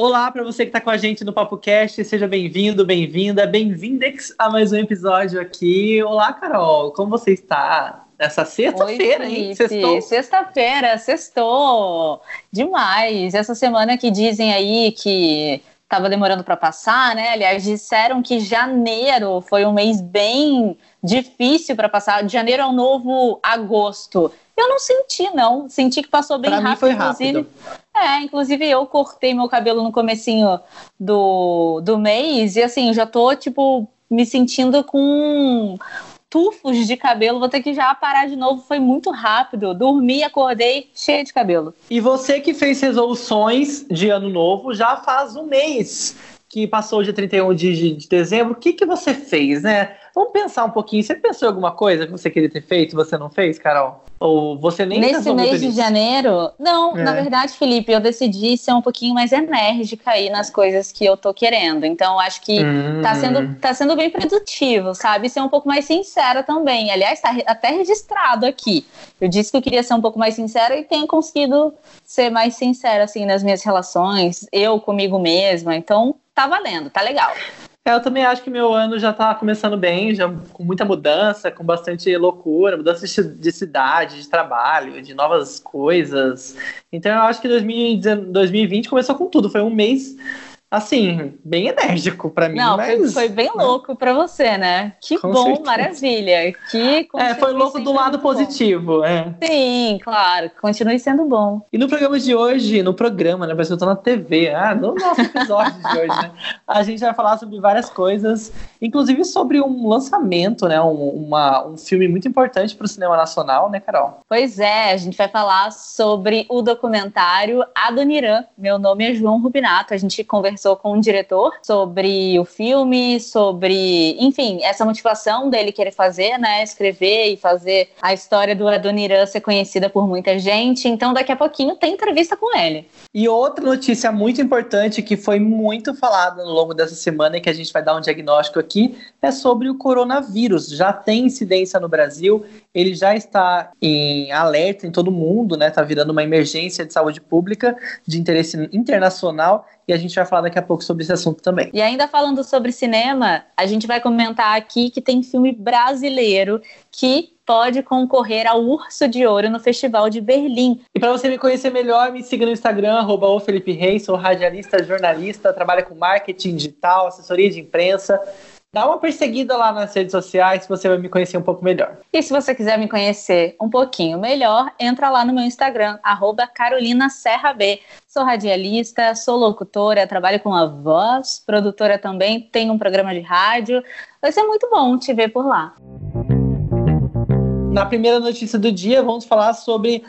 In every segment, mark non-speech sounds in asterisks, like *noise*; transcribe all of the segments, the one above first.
Olá para você que está com a gente no Papo Cast, seja bem-vindo, bem-vinda, bem-vindex a mais um episódio aqui. Olá, Carol, como você está? Nessa sexta-feira, hein? Sextou? Sexta-feira, sextou! Demais! Essa semana que dizem aí que estava demorando para passar, né? Aliás, disseram que janeiro foi um mês bem difícil para passar. De janeiro ao novo agosto. Eu não senti, não. Senti que passou bem pra rápido. Mim foi rápido. É, inclusive eu cortei meu cabelo no comecinho do, do mês e assim, já tô, tipo, me sentindo com tufos de cabelo, vou ter que já parar de novo, foi muito rápido. Dormi, acordei cheia de cabelo. E você que fez resoluções de ano novo já faz um mês que passou o dia 31 de, de dezembro, o que, que você fez, né? Vamos pensar um pouquinho. Você pensou em alguma coisa que você queria ter feito e você não fez, Carol? Ou você nem Nesse mês de janeiro? Não, é. na verdade, Felipe, eu decidi ser um pouquinho mais enérgica aí nas coisas que eu tô querendo. Então, acho que hum. tá, sendo, tá sendo bem produtivo, sabe? Ser um pouco mais sincera também. Aliás, tá até registrado aqui. Eu disse que eu queria ser um pouco mais sincera e tenho conseguido ser mais sincera, assim, nas minhas relações, eu comigo mesma. Então, tá valendo, tá legal. É, eu também acho que meu ano já tá começando bem, já com muita mudança, com bastante loucura, mudança de cidade, de trabalho, de novas coisas. Então eu acho que 2020 começou com tudo. Foi um mês assim, bem enérgico para mim. Não, mas, foi, bem né? louco para você, né? Que Com bom, certeza. maravilha. Que é, foi louco do lado positivo, é. Sim, claro, continue sendo bom. E no programa de hoje, no programa, né? Parece que eu tô na TV, ah, no nosso episódio de hoje, né? A gente vai falar sobre várias coisas, inclusive sobre um lançamento, né? Um, uma, um filme muito importante para o cinema nacional, né, Carol? Pois é, a gente vai falar sobre o documentário Adoniran. Meu nome é João Rubinato. A gente conversou conversou com o diretor sobre o filme, sobre, enfim, essa motivação dele querer fazer, né, escrever e fazer a história do Adoniran ser conhecida por muita gente. Então, daqui a pouquinho tem entrevista com ele. E outra notícia muito importante que foi muito falada no longo dessa semana e que a gente vai dar um diagnóstico aqui é sobre o coronavírus. Já tem incidência no Brasil, ele já está em alerta em todo mundo, né? Tá virando uma emergência de saúde pública de interesse internacional e a gente vai falar daqui a pouco sobre esse assunto também. E ainda falando sobre cinema, a gente vai comentar aqui que tem filme brasileiro que pode concorrer ao Urso de Ouro no Festival de Berlim. E para você me conhecer melhor, me siga no Instagram, arroba Felipe Reis, sou radialista, jornalista, trabalho com marketing digital, assessoria de imprensa. Dá uma perseguida lá nas redes sociais, você vai me conhecer um pouco melhor. E se você quiser me conhecer um pouquinho melhor, entra lá no meu Instagram, arroba Carolina Serra B. Sou radialista, sou locutora, trabalho com a voz, produtora também, tenho um programa de rádio. Vai ser muito bom te ver por lá. Na primeira notícia do dia, vamos falar sobre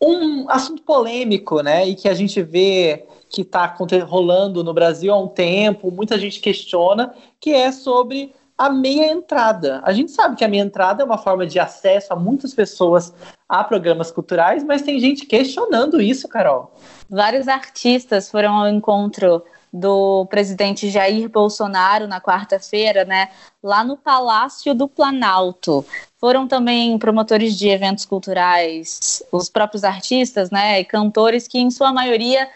um assunto polêmico, né? E que a gente vê que está rolando no Brasil há um tempo, muita gente questiona, que é sobre a meia entrada. A gente sabe que a meia entrada é uma forma de acesso a muitas pessoas a programas culturais, mas tem gente questionando isso, Carol. Vários artistas foram ao encontro do presidente Jair Bolsonaro na quarta-feira, né, lá no Palácio do Planalto. Foram também promotores de eventos culturais, os próprios artistas, né, e cantores que em sua maioria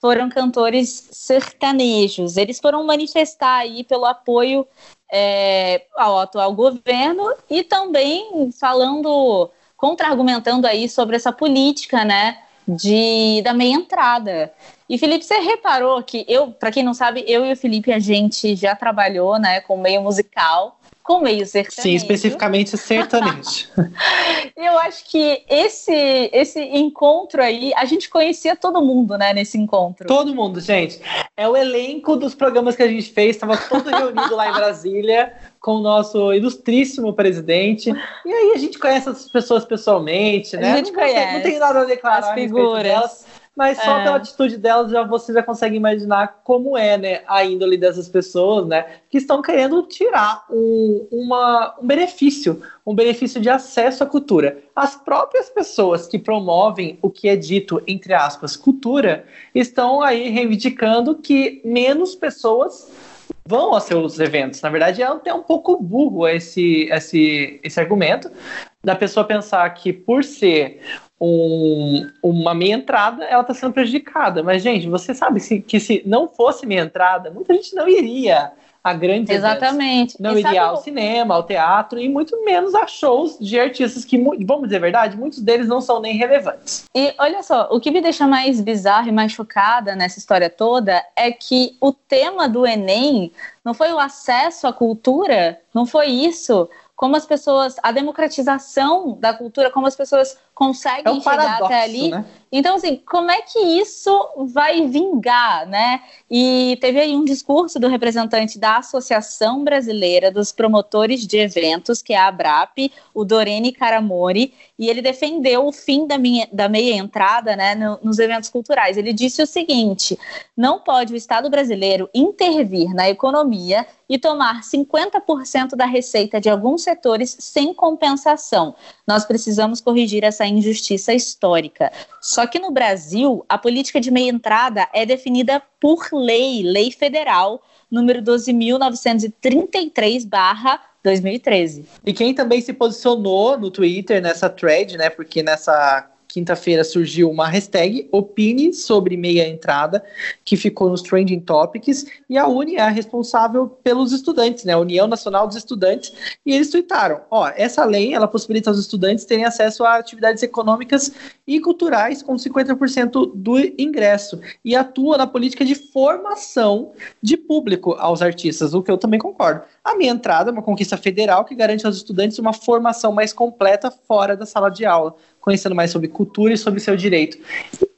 foram cantores sertanejos. Eles foram manifestar aí pelo apoio é, ao atual governo e também falando, contra-argumentando aí sobre essa política, né, de da meia entrada. E Felipe, você reparou que eu, para quem não sabe, eu e o Felipe a gente já trabalhou, né, com meio musical com meio sertanejo. Sim, especificamente sertanejo. *laughs* *laughs* eu acho que esse esse encontro aí, a gente conhecia todo mundo, né, nesse encontro. Todo mundo, gente. É o elenco dos programas que a gente fez, estava todo reunido lá em Brasília com o nosso ilustríssimo presidente. E aí a gente conhece essas pessoas pessoalmente, né? A gente não, conhece. Não tem nada a declarar as figuras mas só é. pela atitude delas já você já consegue imaginar como é, né, a índole dessas pessoas, né, que estão querendo tirar um, uma, um benefício, um benefício de acesso à cultura. As próprias pessoas que promovem o que é dito, entre aspas, cultura, estão aí reivindicando que menos pessoas vão aos seus eventos. Na verdade, é até um pouco burro esse, esse, esse argumento da pessoa pensar que por ser um, uma meia entrada, ela está sendo prejudicada. Mas, gente, você sabe que, que se não fosse meia entrada, muita gente não iria a grandes Exatamente. Eventos. Não e iria ao cinema, ao teatro e muito menos a shows de artistas que, vamos dizer a verdade, muitos deles não são nem relevantes. E olha só, o que me deixa mais bizarro e mais chocada nessa história toda é que o tema do Enem não foi o acesso à cultura, não foi isso como as pessoas, a democratização da cultura, como as pessoas conseguem é um chegar até ali. Né? Então, assim, como é que isso vai vingar, né? E teve aí um discurso do representante da Associação Brasileira dos Promotores de Eventos, que é a ABRAP, o Dorene Caramori, e ele defendeu o fim da, minha, da meia entrada né, no, nos eventos culturais. Ele disse o seguinte: não pode o Estado brasileiro intervir na economia e tomar 50% da receita de alguns setores sem compensação. Nós precisamos corrigir essa injustiça histórica. Só que no Brasil, a política de meia entrada é definida por lei, lei federal, número 12.933 2013. E quem também se posicionou no Twitter nessa thread, né? Porque nessa quinta-feira surgiu uma hashtag Opine sobre meia entrada, que ficou nos Trending Topics, e a Uni é a responsável pelos estudantes, né, a União Nacional dos Estudantes, e eles tuitaram, ó, essa lei, ela possibilita aos estudantes terem acesso a atividades econômicas e culturais com 50% do ingresso, e atua na política de formação de público aos artistas, o que eu também concordo. A minha entrada é uma conquista federal que garante aos estudantes uma formação mais completa fora da sala de aula, conhecendo mais sobre cultura e sobre seu direito.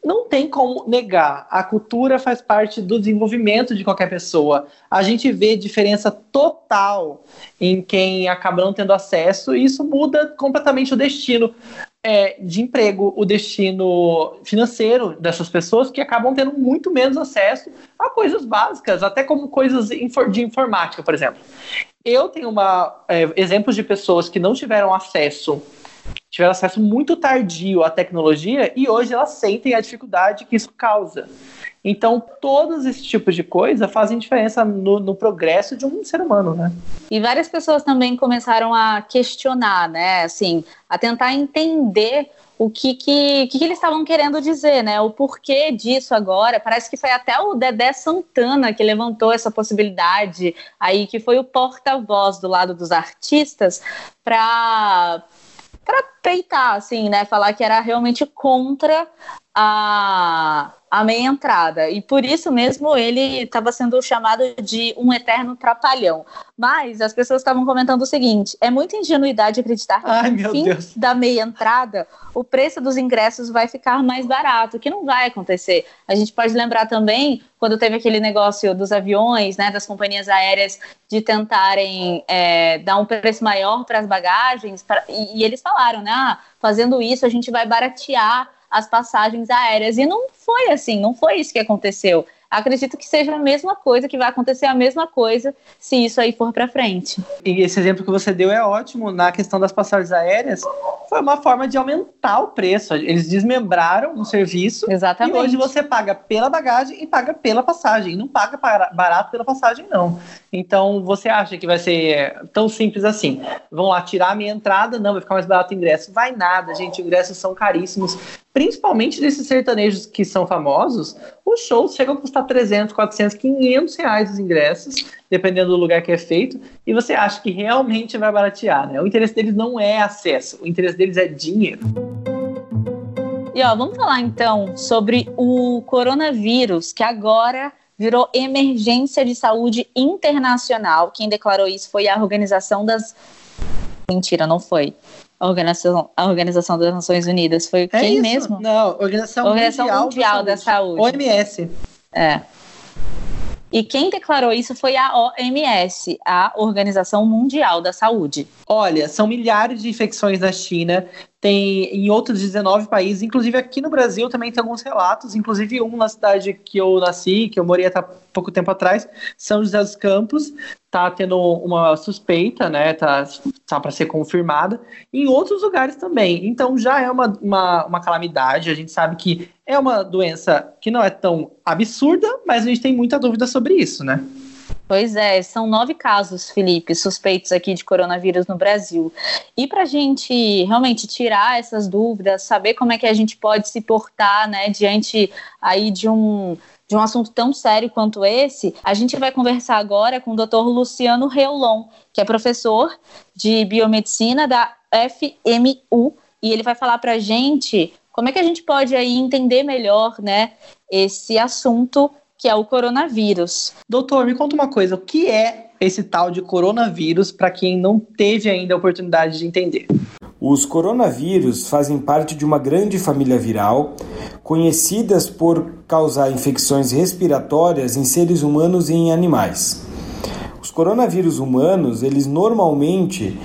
Não tem como negar, a cultura faz parte do desenvolvimento de qualquer pessoa. A gente vê diferença total em quem acaba não tendo acesso e isso muda completamente o destino é, de emprego, o destino financeiro dessas pessoas que acabam tendo muito menos acesso a coisas básicas, até como coisas de informática, por exemplo. Eu tenho uma, é, exemplos de pessoas que não tiveram acesso tiveram acesso muito tardio à tecnologia e hoje elas sentem a dificuldade que isso causa. Então, todos esses tipos de coisa fazem diferença no, no, progresso de um ser humano, né? E várias pessoas também começaram a questionar, né? Assim, a tentar entender o que, que, que, que eles estavam querendo dizer, né? O porquê disso agora. Parece que foi até o Dedé Santana que levantou essa possibilidade aí, que foi o porta-voz do lado dos artistas para para peitar, assim, né? Falar que era realmente contra a, a meia entrada. E por isso mesmo ele estava sendo chamado de um eterno trapalhão. Mas as pessoas estavam comentando o seguinte: é muita ingenuidade acreditar que Ai, no fim Deus. da meia entrada o preço dos ingressos vai ficar mais barato, que não vai acontecer. A gente pode lembrar também quando teve aquele negócio dos aviões, né, das companhias aéreas, de tentarem é, dar um preço maior para as bagagens, pra, e, e, eles falaram, né, ah, fazendo isso a gente vai baratear as passagens aéreas. E não foi assim, não foi isso que aconteceu. Acredito que seja a mesma coisa, que vai acontecer a mesma coisa se isso aí for para frente. E esse exemplo que você deu é ótimo na questão das passagens aéreas. Foi uma forma de aumentar o preço. Eles desmembraram o serviço. Exatamente. E hoje você paga pela bagagem e paga pela passagem. Não paga barato pela passagem, não. Então, você acha que vai ser tão simples assim? Vão lá tirar a minha entrada? Não, vai ficar mais barato o ingresso. Vai nada, gente. Ingressos são caríssimos principalmente desses sertanejos que são famosos, os shows chegam a custar 300, 400, 500 reais os ingressos, dependendo do lugar que é feito, e você acha que realmente vai baratear, né? O interesse deles não é acesso, o interesse deles é dinheiro. E ó, vamos falar então sobre o coronavírus, que agora virou emergência de saúde internacional. Quem declarou isso foi a Organização das. Mentira, não foi a Organização, a Organização das Nações Unidas. Foi é quem isso? mesmo? Não, Organização, Organização Mundial, Mundial da, Saúde. da Saúde. OMS. É. E quem declarou isso foi a OMS, a Organização Mundial da Saúde. Olha, são milhares de infecções na China, tem em outros 19 países, inclusive aqui no Brasil também tem alguns relatos, inclusive um na cidade que eu nasci, que eu morei até pouco tempo atrás, São José dos Campos, tá tendo uma suspeita, né, tá, tá para ser confirmada, em outros lugares também. Então já é uma, uma, uma calamidade, a gente sabe que é uma doença que não é tão absurda, mas a gente tem muita dúvida sobre isso, né? Pois é, são nove casos, Felipe, suspeitos aqui de coronavírus no Brasil. E para a gente realmente tirar essas dúvidas, saber como é que a gente pode se portar, né, diante aí de um de um assunto tão sério quanto esse, a gente vai conversar agora com o Dr. Luciano Reolon, que é professor de biomedicina da FMU, e ele vai falar para a gente como é que a gente pode aí entender melhor, né, esse assunto que é o coronavírus. Doutor, me conta uma coisa, o que é esse tal de coronavírus para quem não teve ainda a oportunidade de entender? Os coronavírus fazem parte de uma grande família viral, conhecidas por causar infecções respiratórias em seres humanos e em animais. Os coronavírus humanos, eles normalmente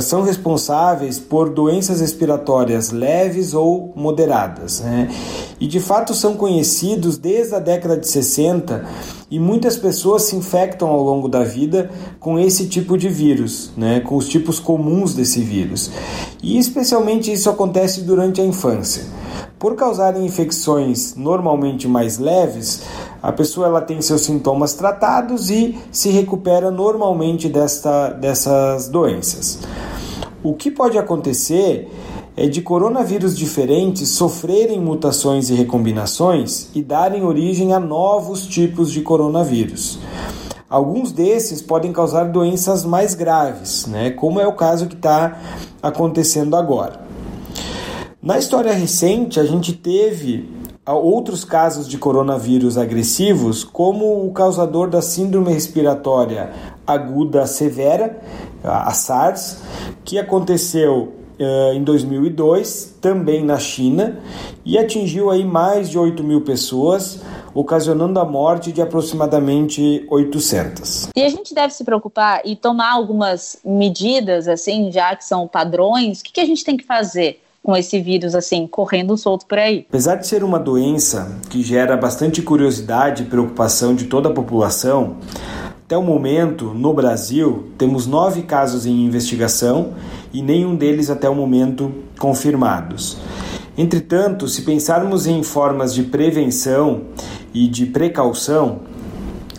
são responsáveis por doenças respiratórias leves ou moderadas. Né? E de fato são conhecidos desde a década de 60 e muitas pessoas se infectam ao longo da vida com esse tipo de vírus, né? com os tipos comuns desse vírus. E especialmente isso acontece durante a infância. Por causarem infecções normalmente mais leves, a pessoa ela tem seus sintomas tratados e se recupera normalmente desta, dessas doenças. O que pode acontecer é de coronavírus diferentes sofrerem mutações e recombinações e darem origem a novos tipos de coronavírus. Alguns desses podem causar doenças mais graves, né, como é o caso que está acontecendo agora. Na história recente, a gente teve outros casos de coronavírus agressivos, como o causador da síndrome respiratória aguda severa, a SARS, que aconteceu uh, em 2002, também na China, e atingiu aí mais de 8 mil pessoas, ocasionando a morte de aproximadamente 800. E a gente deve se preocupar e tomar algumas medidas, assim, já que são padrões, o que, que a gente tem que fazer? Com esse vírus assim correndo solto por aí. Apesar de ser uma doença que gera bastante curiosidade e preocupação de toda a população, até o momento, no Brasil, temos nove casos em investigação e nenhum deles até o momento confirmados. Entretanto, se pensarmos em formas de prevenção e de precaução,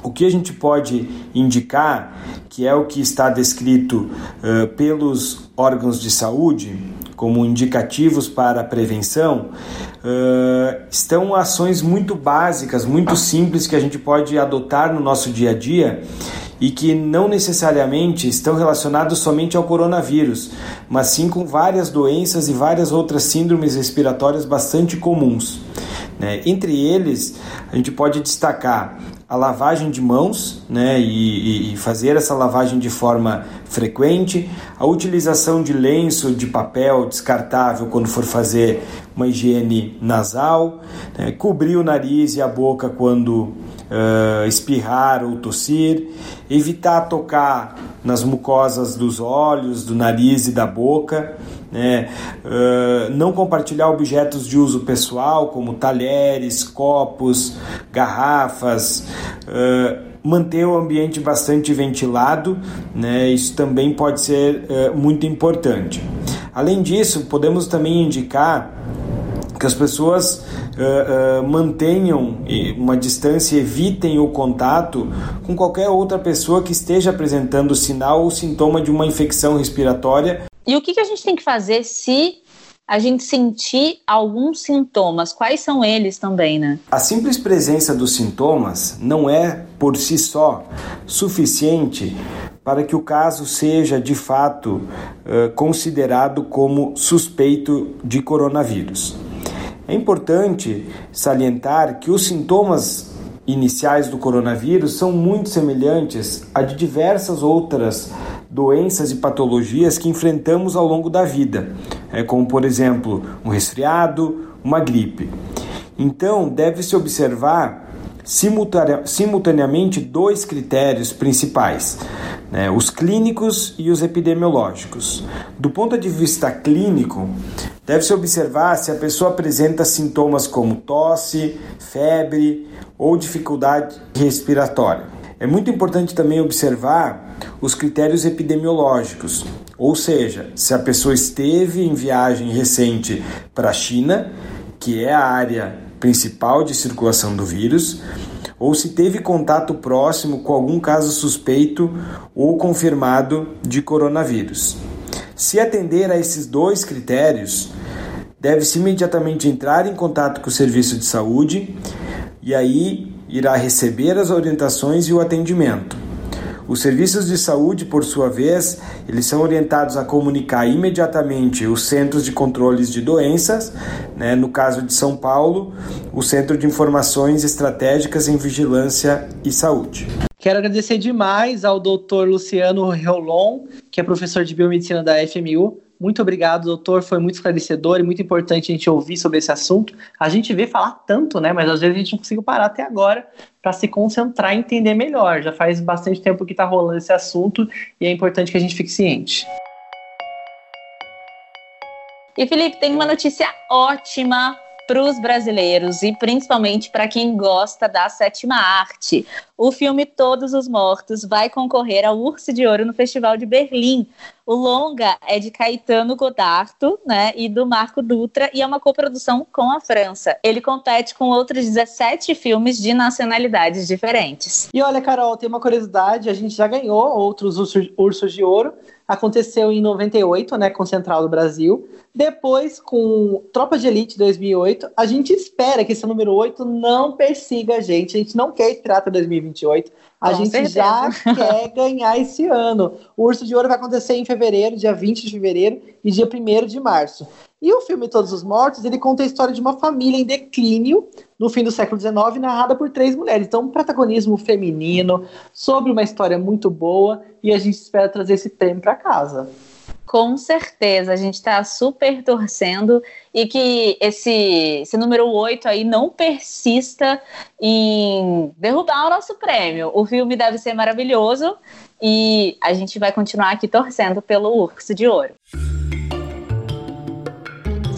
o que a gente pode indicar, que é o que está descrito uh, pelos órgãos de saúde, como indicativos para a prevenção, uh, estão ações muito básicas, muito simples que a gente pode adotar no nosso dia a dia e que não necessariamente estão relacionados somente ao coronavírus, mas sim com várias doenças e várias outras síndromes respiratórias bastante comuns. Né? Entre eles, a gente pode destacar a lavagem de mãos né, e, e, fazer essa lavagem de forma frequente, a utilização de lenço de papel descartável quando for fazer uma higiene nasal, né, cobrir o nariz e a boca quando uh, espirrar ou tossir, evitar tocar nas mucosas dos olhos, do nariz e da boca, né? Uh, não compartilhar objetos de uso pessoal, como talheres, copos, garrafas. Uh, manter o ambiente bastante ventilado, né? isso também pode ser uh, muito importante. Além disso, podemos também indicar que as pessoas uh, uh, mantenham uma distância, evitem o contato com qualquer outra pessoa que esteja apresentando sinal ou sintoma de uma infecção respiratória. E o que, que a gente tem que fazer se a gente sentir alguns sintomas. Quais são eles também, né? A simples presença dos sintomas não é, por si só, suficiente para que o caso seja de fato uh, considerado como suspeito de coronavírus. É importante salientar que os sintomas iniciais do coronavírus são muito semelhantes a de diversas outras doenças e patologias que enfrentamos ao longo da vida, é como por exemplo um resfriado, uma gripe. Então deve-se observar simultaneamente dois critérios principais: né, os clínicos e os epidemiológicos. Do ponto de vista clínico, deve-se observar se a pessoa apresenta sintomas como tosse, febre ou dificuldade respiratória. É muito importante também observar os critérios epidemiológicos, ou seja, se a pessoa esteve em viagem recente para a China, que é a área principal de circulação do vírus, ou se teve contato próximo com algum caso suspeito ou confirmado de coronavírus. Se atender a esses dois critérios, deve-se imediatamente entrar em contato com o serviço de saúde e aí irá receber as orientações e o atendimento. Os serviços de saúde, por sua vez, eles são orientados a comunicar imediatamente os centros de controles de doenças, né, no caso de São Paulo, o Centro de Informações Estratégicas em Vigilância e Saúde. Quero agradecer demais ao doutor Luciano Reolon, que é professor de biomedicina da FMU, muito obrigado, doutor. Foi muito esclarecedor e muito importante a gente ouvir sobre esse assunto. A gente vê falar tanto, né? Mas às vezes a gente não conseguiu parar até agora para se concentrar e entender melhor. Já faz bastante tempo que está rolando esse assunto e é importante que a gente fique ciente. E Felipe, tem uma notícia ótima para os brasileiros e principalmente para quem gosta da sétima arte. O filme Todos os Mortos vai concorrer ao Urso de Ouro no Festival de Berlim. O longa é de Caetano Godarto, né, e do Marco Dutra e é uma coprodução com a França. Ele compete com outros 17 filmes de nacionalidades diferentes. E olha, Carol, tem uma curiosidade, a gente já ganhou outros Ursos de Ouro. Aconteceu em 98, né, com Central do Brasil. Depois, com Tropa de Elite 2008, a gente espera que esse número 8 não persiga a gente. A gente não quer estrear até 2028. A Com gente certeza. já *laughs* quer ganhar esse ano. O Urso de Ouro vai acontecer em fevereiro, dia 20 de fevereiro e dia 1 de março. E o filme Todos os Mortos, ele conta a história de uma família em declínio no fim do século XIX, narrada por três mulheres. Então, um protagonismo feminino, sobre uma história muito boa, e a gente espera trazer esse prêmio para casa. Com certeza, a gente está super torcendo e que esse, esse número 8 aí não persista em derrubar o nosso prêmio. O filme deve ser maravilhoso e a gente vai continuar aqui torcendo pelo Urso de Ouro.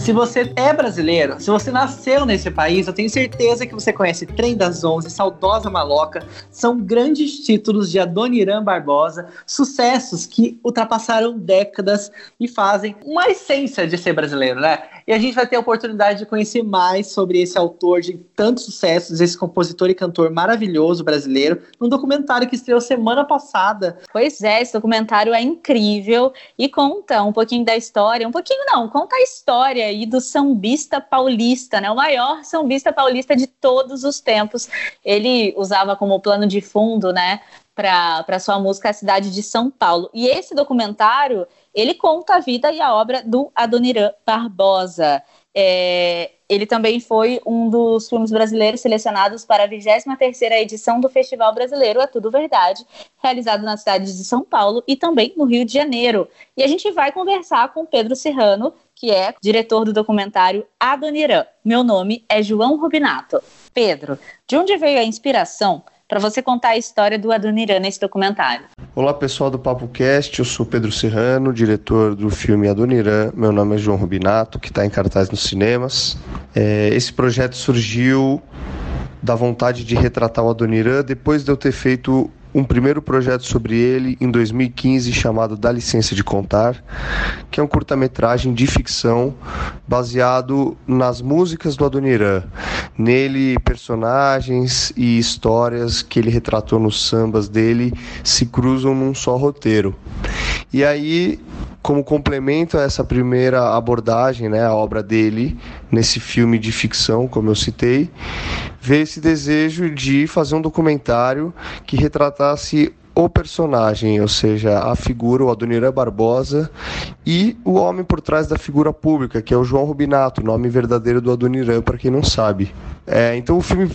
Se você é brasileiro, se você nasceu nesse país, eu tenho certeza que você conhece Trem das Onze, Saudosa Maloca. São grandes títulos de Adoniran Barbosa, sucessos que ultrapassaram décadas e fazem uma essência de ser brasileiro, né? E a gente vai ter a oportunidade de conhecer mais sobre esse autor de tantos sucessos, esse compositor e cantor maravilhoso brasileiro, num documentário que estreou semana passada. Pois é, esse documentário é incrível e conta um pouquinho da história, um pouquinho não, conta a história aí do sambista paulista, né? O maior sambista paulista de todos os tempos. Ele usava como plano de fundo, né? Para sua música a cidade de São Paulo. E esse documentário, ele conta a vida e a obra do Adoniran Barbosa. É, ele também foi um dos filmes brasileiros selecionados para a 23ª edição do Festival Brasileiro É Tudo Verdade, realizado na cidade de São Paulo e também no Rio de Janeiro. E a gente vai conversar com Pedro Serrano, que é diretor do documentário Adoniran. Meu nome é João Rubinato. Pedro, de onde veio a inspiração para você contar a história do Adoniran nesse documentário? Olá pessoal do Papo Cast, eu sou Pedro Serrano, diretor do filme Adoniran. Meu nome é João Rubinato, que está em cartaz nos cinemas. É, esse projeto surgiu da vontade de retratar o Adoniran depois de eu ter feito um primeiro projeto sobre ele em 2015 chamado Dá Licença de Contar, que é um curta-metragem de ficção baseado nas músicas do Adoniran. Nele, personagens e histórias que ele retratou nos sambas dele se cruzam num só roteiro. E aí como complemento a essa primeira abordagem, né, a obra dele nesse filme de ficção, como eu citei, veio esse desejo de fazer um documentário que retratasse o personagem, ou seja, a figura, o Adoniran Barbosa, e o homem por trás da figura pública, que é o João Rubinato, nome verdadeiro do Adoniran, para quem não sabe. É, então o filme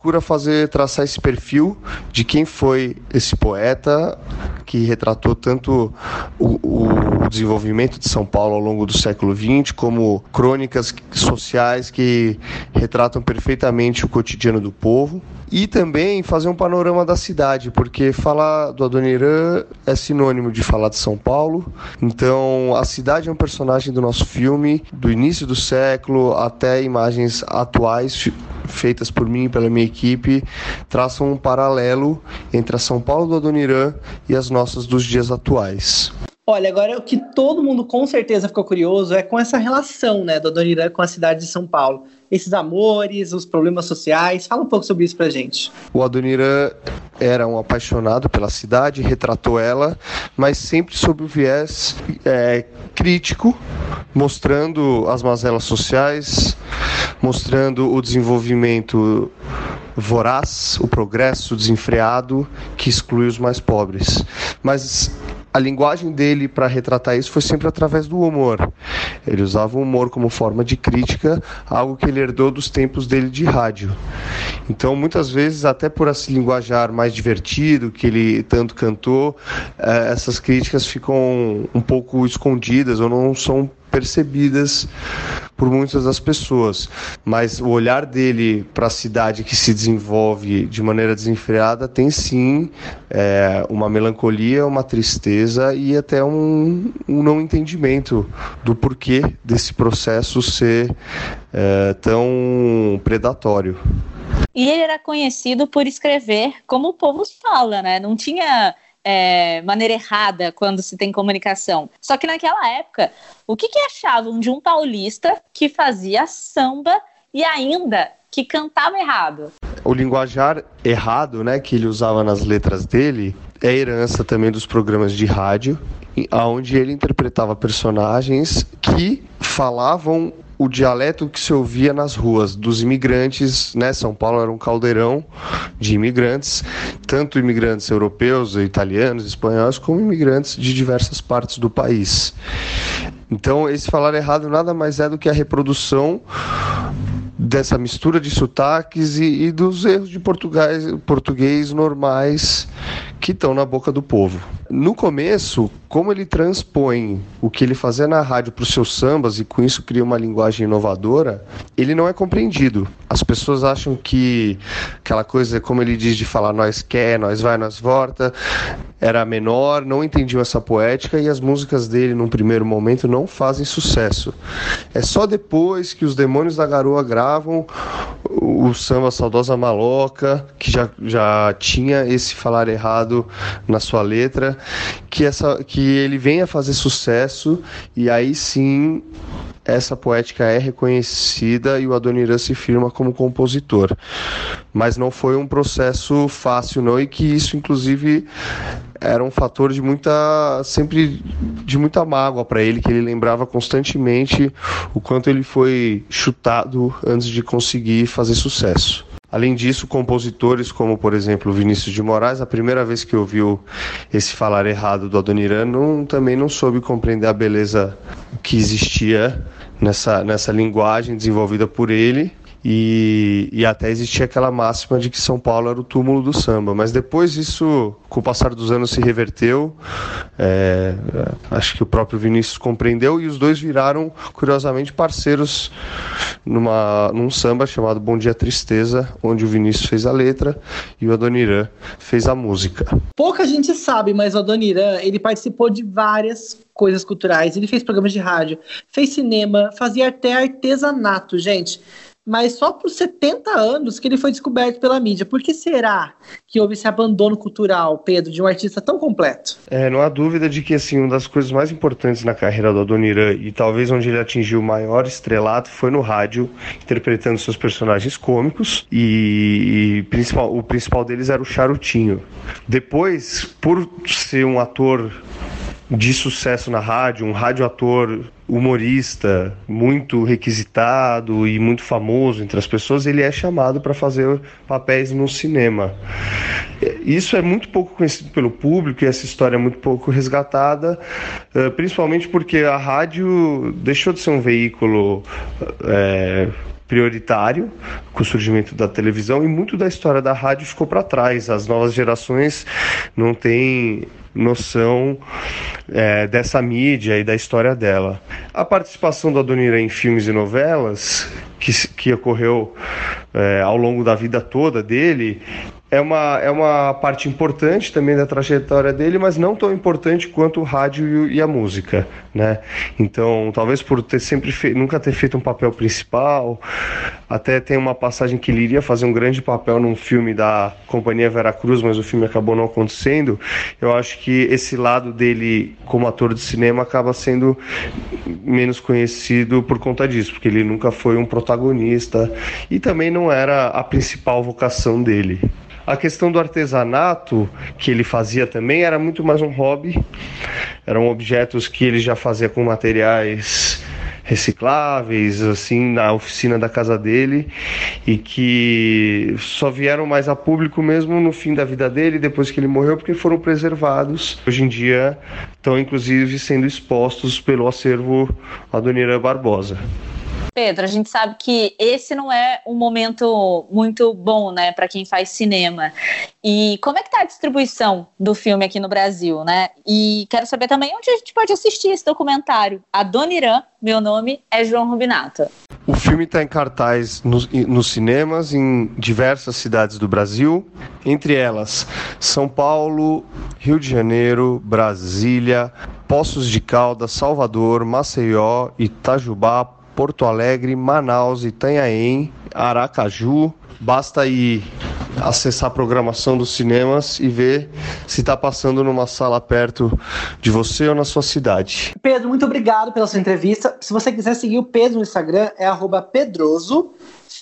procura fazer traçar esse perfil de quem foi esse poeta que retratou tanto o, o desenvolvimento de São Paulo ao longo do século XX, como crônicas sociais que retratam perfeitamente o cotidiano do povo e também fazer um panorama da cidade, porque falar do Adoniran é sinônimo de falar de São Paulo. Então, a cidade é um personagem do nosso filme, do início do século até imagens atuais feitas por mim e pela minha equipe, traçam um paralelo entre a São Paulo do Adoniran e as nossas dos dias atuais. Olha, agora o que todo mundo com certeza ficou curioso é com essa relação né, do Adoniran com a cidade de São Paulo. esses amores, os problemas sociais? Fala um pouco sobre isso pra gente. O Adoniran era um apaixonado pela cidade, retratou ela, mas sempre sob o viés é, crítico, mostrando as mazelas sociais, mostrando o desenvolvimento voraz, o progresso desenfreado que exclui os mais pobres. Mas a linguagem dele para retratar isso foi sempre através do humor. Ele usava o humor como forma de crítica, algo que ele herdou dos tempos dele de rádio. Então, muitas vezes, até por esse linguajar mais divertido que ele tanto cantou, eh, essas críticas ficam um pouco escondidas ou não são percebidas por muitas das pessoas, mas o olhar dele para a cidade que se desenvolve de maneira desenfreada tem sim é, uma melancolia, uma tristeza e até um, um, não entendimento do porquê desse processo ser é, tão predatório. E ele era conhecido por escrever como o povo fala, né? Não tinha é, maneira errada quando se tem comunicação. Só que naquela época, o que, que achavam de um paulista que fazia samba e ainda que cantava errado? O linguajar errado, né, que ele usava nas letras dele, é herança também dos programas de rádio, onde ele interpretava personagens que falavam o dialeto que se ouvia nas ruas dos imigrantes, né? São Paulo era um caldeirão de imigrantes, tanto imigrantes europeus, italianos, espanhóis, como imigrantes de diversas partes do país. Então, esse falar errado nada mais é do que a reprodução dessa mistura de sotaques e, e dos erros de português, português normais que estão na boca do povo. No começo, como ele transpõe o que ele fazia na rádio para os seus sambas e com isso cria uma linguagem inovadora, ele não é compreendido. As pessoas acham que aquela coisa, como ele diz, de falar nós quer, nós vai, nós volta, era menor, não entendiam essa poética e as músicas dele, num primeiro momento, não fazem sucesso. É só depois que os Demônios da Garoa gravam o samba Saudosa Maloca, que já, já tinha esse falar errado na sua letra, que, essa, que ele venha fazer sucesso e aí sim essa poética é reconhecida e o Adoniran se firma como compositor. Mas não foi um processo fácil não e que isso inclusive era um fator de muita sempre de muita mágoa para ele que ele lembrava constantemente o quanto ele foi chutado antes de conseguir fazer sucesso. Além disso, compositores como, por exemplo, Vinícius de Moraes, a primeira vez que ouviu esse falar errado do Adoniran, não, também não soube compreender a beleza que existia nessa, nessa linguagem desenvolvida por ele e, e, até existia aquela máxima de que São Paulo era o túmulo do samba. Mas depois isso, com o passar dos anos, se reverteu. É, acho que o próprio Vinícius compreendeu e os dois viraram, curiosamente, parceiros numa, num samba chamado Bom Dia Tristeza, onde o Vinícius fez a letra e o Adoniran fez a música. Pouca gente sabe, mas o Adoniran ele participou de várias coisas culturais, ele fez programas de rádio, fez cinema, fazia até artesanato, gente mas só por 70 anos que ele foi descoberto pela mídia. Por que será que houve esse abandono cultural, Pedro, de um artista tão completo? É, não há dúvida de que assim, uma das coisas mais importantes na carreira do Adoniran e talvez onde ele atingiu o maior estrelato foi no rádio, interpretando seus personagens cômicos e, e principal, o principal deles era o Charutinho. Depois, por ser um ator de sucesso na rádio, um radioator humorista muito requisitado e muito famoso entre as pessoas, ele é chamado para fazer papéis no cinema. Isso é muito pouco conhecido pelo público e essa história é muito pouco resgatada, eh, principalmente porque a rádio deixou de ser um veículo é, prioritário com o surgimento da televisão e muito da história da rádio ficou para trás. As novas gerações não têm noção é, dessa mídia e da história dela. A participação da Adonira em filmes e novelas, que, que ocorreu é, ao longo da vida toda dele, é uma, é uma parte importante também da trajetória dele, mas não tão importante quanto o rádio e a música, né? Então, talvez por ter sempre fe... nunca ter feito um papel principal, até tem uma passagem que ele iria fazer um grande papel num filme da Companhia Vera Cruz, mas o filme acabou não acontecendo. Eu acho que esse lado dele como ator de cinema acaba sendo menos conhecido por conta disso, porque ele nunca foi um protagonista protagonista e também não era a principal vocação dele. A questão do artesanato que ele fazia também era muito mais um hobby. Eram objetos que ele já fazia com materiais recicláveis, assim, na oficina da casa dele e que só vieram mais a público mesmo no fim da vida dele, depois que ele morreu, porque foram preservados. Hoje em dia estão inclusive sendo expostos pelo acervo Adoniran Barbosa. Pedro, a gente sabe que esse não é um momento muito bom, né, para quem faz cinema. E como é que tá a distribuição do filme aqui no Brasil, né? E quero saber também onde a gente pode assistir esse documentário. A Dona Irã, meu nome é João Rubinato. O filme está em cartaz nos, nos cinemas em diversas cidades do Brasil, entre elas São Paulo, Rio de Janeiro, Brasília, Poços de Caldas, Salvador, Maceió, Itajubá, Porto Alegre, Manaus, Itanhaém, Aracaju. Basta ir acessar a programação dos cinemas e ver se está passando numa sala perto de você ou na sua cidade. Pedro, muito obrigado pela sua entrevista. Se você quiser seguir o Pedro no Instagram, é pedroso,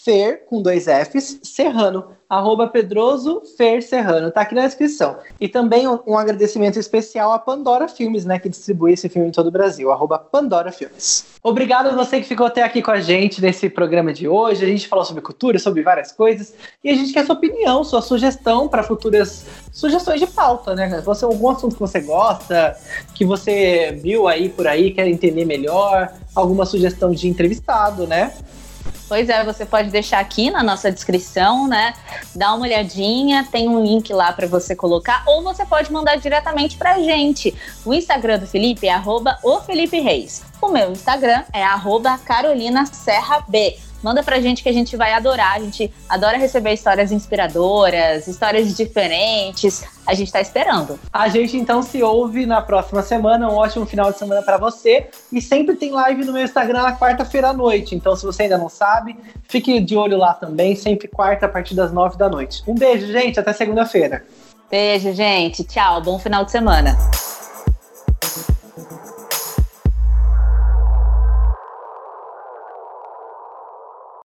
fer, com dois Fs, serrano arroba Pedroso Fer Serrano, tá aqui na descrição. E também um, agradecimento especial à Pandora Filmes, né, que distribui esse filme em todo o Brasil, arroba Pandora Filmes. Obrigado a você que ficou até aqui com a gente nesse programa de hoje. A gente falou sobre cultura, sobre várias coisas, e a gente quer sua opinião, sua sugestão para futuras sugestões de pauta, né? Você algum assunto que você gosta, que você viu aí por aí, quer entender melhor, alguma sugestão de entrevistado, né? Pois é, você pode deixar aqui na nossa descrição, né? Dá uma olhadinha, tem um link lá para você colocar, ou você pode mandar diretamente pra gente. O Instagram do Felipe é arroba o Felipe Reis. O meu Instagram é arroba Carolina Serra B. Manda pra gente que a gente vai adorar. A gente adora receber histórias inspiradoras, histórias diferentes. A gente tá esperando. A gente então se ouve na próxima semana. Um ótimo final de semana para você. E sempre tem live no meu Instagram na quarta-feira à noite. Então, se você ainda não sabe, fique de olho lá também. Sempre quarta a partir das nove da noite. Um beijo, gente. Até segunda-feira. Beijo, gente. Tchau. Bom final de semana.